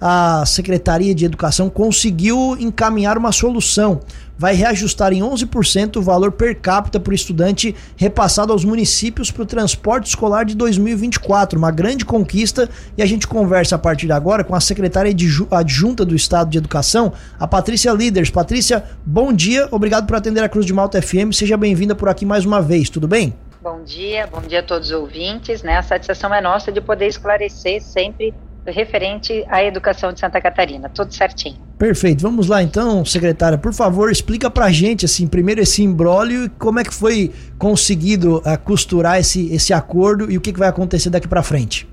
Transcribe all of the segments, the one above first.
a Secretaria de Educação conseguiu encaminhar uma solução. Vai reajustar em 11% o valor per capita por estudante repassado aos municípios para o transporte escolar de 2024. Uma grande conquista e a gente conversa a partir de agora com a secretária adjunta do Estado de Educação, a Patrícia Líderes. Patrícia, bom dia, obrigado por atender a Cruz de Malta FM. Seja bem-vinda por aqui mais uma vez, tudo bem? Bom dia, bom dia a todos os ouvintes. Né? A satisfação é nossa de poder esclarecer sempre referente à educação de Santa Catarina, tudo certinho. Perfeito. Vamos lá então, secretária, por favor, explica pra gente assim, primeiro esse imbróglio e como é que foi conseguido uh, costurar esse, esse acordo e o que, que vai acontecer daqui para frente.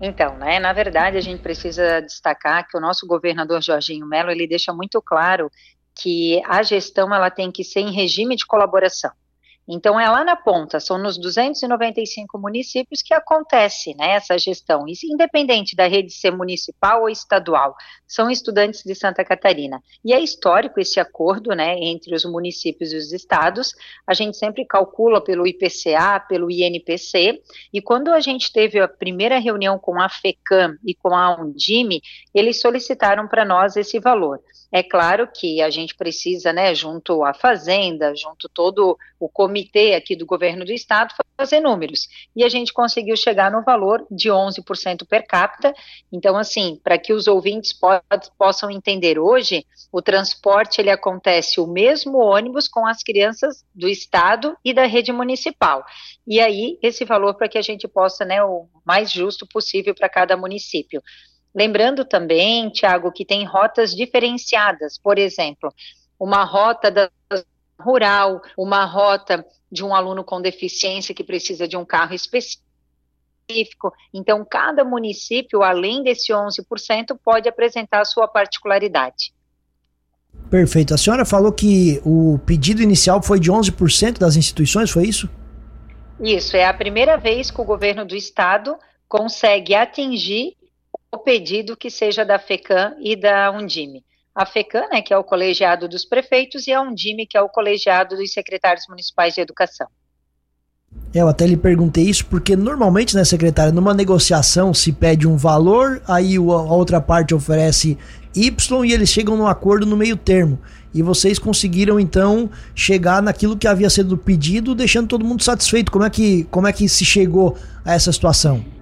Então, né, na verdade, a gente precisa destacar que o nosso governador Jorginho Melo, ele deixa muito claro que a gestão ela tem que ser em regime de colaboração. Então, é lá na ponta, são nos 295 municípios que acontece né, essa gestão, independente da rede ser municipal ou estadual, são estudantes de Santa Catarina. E é histórico esse acordo né, entre os municípios e os estados, a gente sempre calcula pelo IPCA, pelo INPC, e quando a gente teve a primeira reunião com a FECAM e com a Undime, eles solicitaram para nós esse valor. É claro que a gente precisa, né, junto à Fazenda, junto todo o comitê aqui do governo do estado, fazer números. E a gente conseguiu chegar no valor de 11% per capita. Então, assim, para que os ouvintes po possam entender hoje, o transporte ele acontece o mesmo ônibus com as crianças do estado e da rede municipal. E aí, esse valor para que a gente possa, né, o mais justo possível para cada município. Lembrando também, Tiago, que tem rotas diferenciadas, por exemplo, uma rota da rural, uma rota de um aluno com deficiência que precisa de um carro específico. Então, cada município, além desse 11%, pode apresentar a sua particularidade. Perfeito. A senhora falou que o pedido inicial foi de 11% das instituições, foi isso? Isso, é a primeira vez que o governo do estado consegue atingir o pedido que seja da FECAM e da Undime. A FECAM, né, que é o colegiado dos prefeitos, e a Undime, que é o colegiado dos secretários municipais de educação. Eu até lhe perguntei isso porque normalmente, né, secretária, numa negociação se pede um valor, aí a outra parte oferece Y e eles chegam num acordo no meio termo. E vocês conseguiram então chegar naquilo que havia sido pedido, deixando todo mundo satisfeito. Como é que, como é que se chegou a essa situação?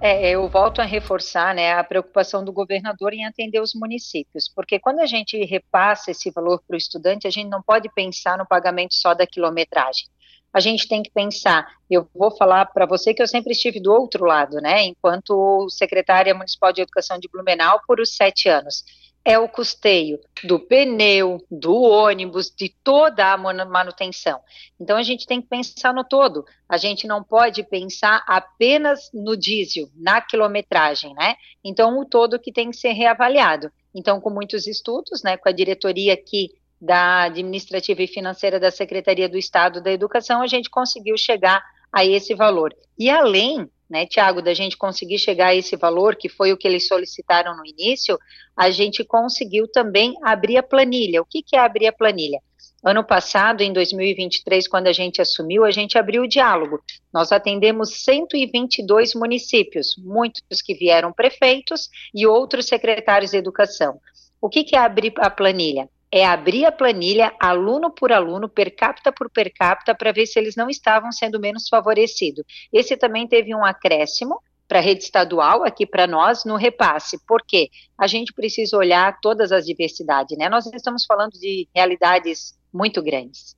É, eu volto a reforçar né, a preocupação do governador em atender os municípios, porque quando a gente repassa esse valor para o estudante, a gente não pode pensar no pagamento só da quilometragem. A gente tem que pensar, eu vou falar para você que eu sempre estive do outro lado, né, enquanto secretária municipal de educação de Blumenau por os sete anos é o custeio do pneu, do ônibus, de toda a manutenção. Então a gente tem que pensar no todo. A gente não pode pensar apenas no diesel, na quilometragem, né? Então o todo que tem que ser reavaliado. Então, com muitos estudos, né, com a diretoria aqui da administrativa e financeira da Secretaria do Estado da Educação, a gente conseguiu chegar a esse valor. E além né, Tiago, da gente conseguir chegar a esse valor, que foi o que eles solicitaram no início, a gente conseguiu também abrir a planilha. O que, que é abrir a planilha? Ano passado, em 2023, quando a gente assumiu, a gente abriu o diálogo. Nós atendemos 122 municípios, muitos que vieram prefeitos e outros secretários de educação. O que, que é abrir a planilha? É abrir a planilha aluno por aluno, per capita por per capita, para ver se eles não estavam sendo menos favorecidos. Esse também teve um acréscimo para a rede estadual, aqui para nós, no repasse. Por quê? A gente precisa olhar todas as diversidades, né? Nós estamos falando de realidades muito grandes.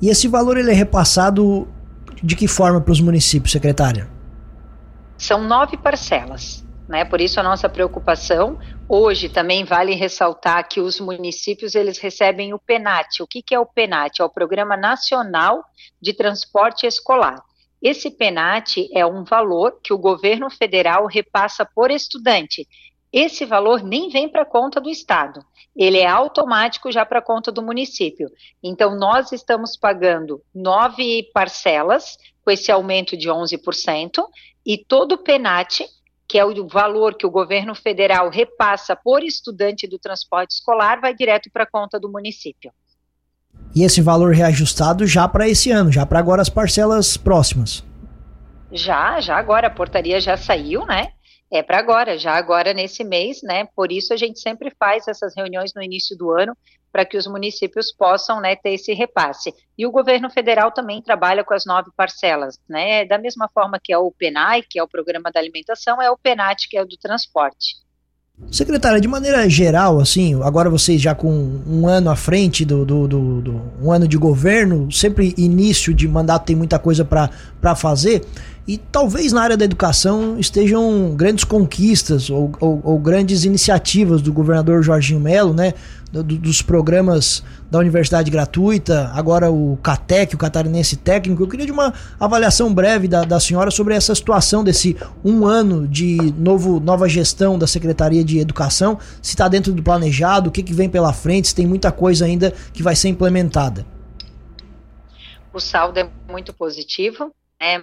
E esse valor ele é repassado de que forma para os municípios, secretária? São nove parcelas né? Por isso a nossa preocupação hoje também vale ressaltar que os municípios eles recebem o PENAT. O que, que é o PENAT? É o Programa Nacional de Transporte Escolar. Esse PENAT é um valor que o governo federal repassa por estudante. Esse valor nem vem para conta do Estado, ele é automático já para conta do município. Então, nós estamos pagando nove parcelas, com esse aumento de 11%, e todo o PENAT que é o valor que o governo federal repassa por estudante do transporte escolar, vai direto para a conta do município. E esse valor reajustado já para esse ano, já para agora as parcelas próximas? Já, já agora a portaria já saiu, né? é para agora, já agora nesse mês, né? Por isso a gente sempre faz essas reuniões no início do ano para que os municípios possam né, ter esse repasse. E o governo federal também trabalha com as nove parcelas, né? Da mesma forma que é o PENAI, que é o Programa da Alimentação, é o PENAT, que é o do transporte. Secretária, de maneira geral, assim, agora vocês já com um ano à frente do, do, do, do um ano de governo, sempre início de mandato tem muita coisa para fazer. E talvez na área da educação estejam grandes conquistas ou, ou, ou grandes iniciativas do governador Jorginho Melo, né? Do, dos programas da Universidade Gratuita, agora o CATEC, o Catarinense Técnico. Eu queria de uma avaliação breve da, da senhora sobre essa situação desse um ano de novo, nova gestão da Secretaria de Educação, se está dentro do planejado, o que, que vem pela frente, se tem muita coisa ainda que vai ser implementada. O saldo é muito positivo, né?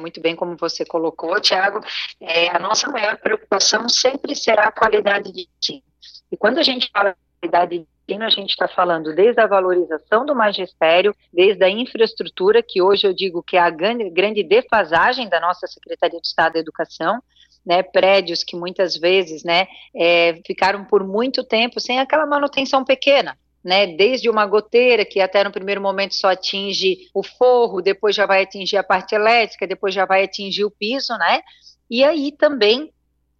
Muito bem como você colocou, Tiago, é, a nossa maior preocupação sempre será a qualidade de ensino. E quando a gente fala de qualidade de ensino, a gente está falando desde a valorização do magistério, desde a infraestrutura, que hoje eu digo que é a grande, defasagem da nossa Secretaria de Estado da Educação, né, prédios que muitas vezes né, é, ficaram por muito tempo sem aquela manutenção pequena né, desde uma goteira que até no primeiro momento só atinge o forro, depois já vai atingir a parte elétrica, depois já vai atingir o piso, né? E aí também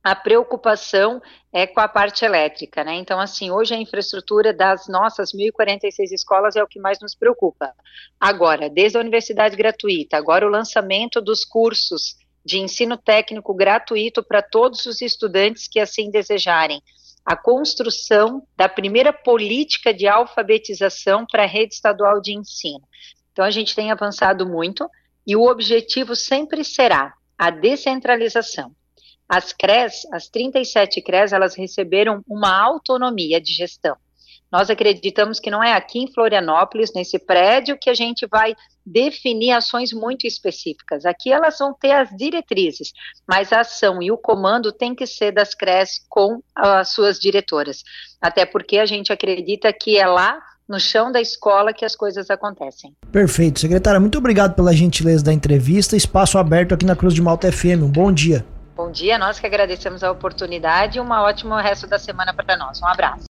a preocupação é com a parte elétrica, né? Então, assim, hoje a infraestrutura das nossas 1.046 escolas é o que mais nos preocupa. Agora, desde a universidade gratuita, agora o lançamento dos cursos de ensino técnico gratuito para todos os estudantes que assim desejarem a construção da primeira política de alfabetização para a rede estadual de ensino. Então, a gente tem avançado muito e o objetivo sempre será a descentralização. As CREs, as 37 CREs, elas receberam uma autonomia de gestão. Nós acreditamos que não é aqui em Florianópolis, nesse prédio, que a gente vai definir ações muito específicas. Aqui elas vão ter as diretrizes, mas a ação e o comando tem que ser das CRES com as suas diretoras. Até porque a gente acredita que é lá no chão da escola que as coisas acontecem. Perfeito. Secretária, muito obrigado pela gentileza da entrevista. Espaço aberto aqui na Cruz de Malta FM. Um bom dia. Bom dia, nós que agradecemos a oportunidade e um ótimo resto da semana para nós. Um abraço.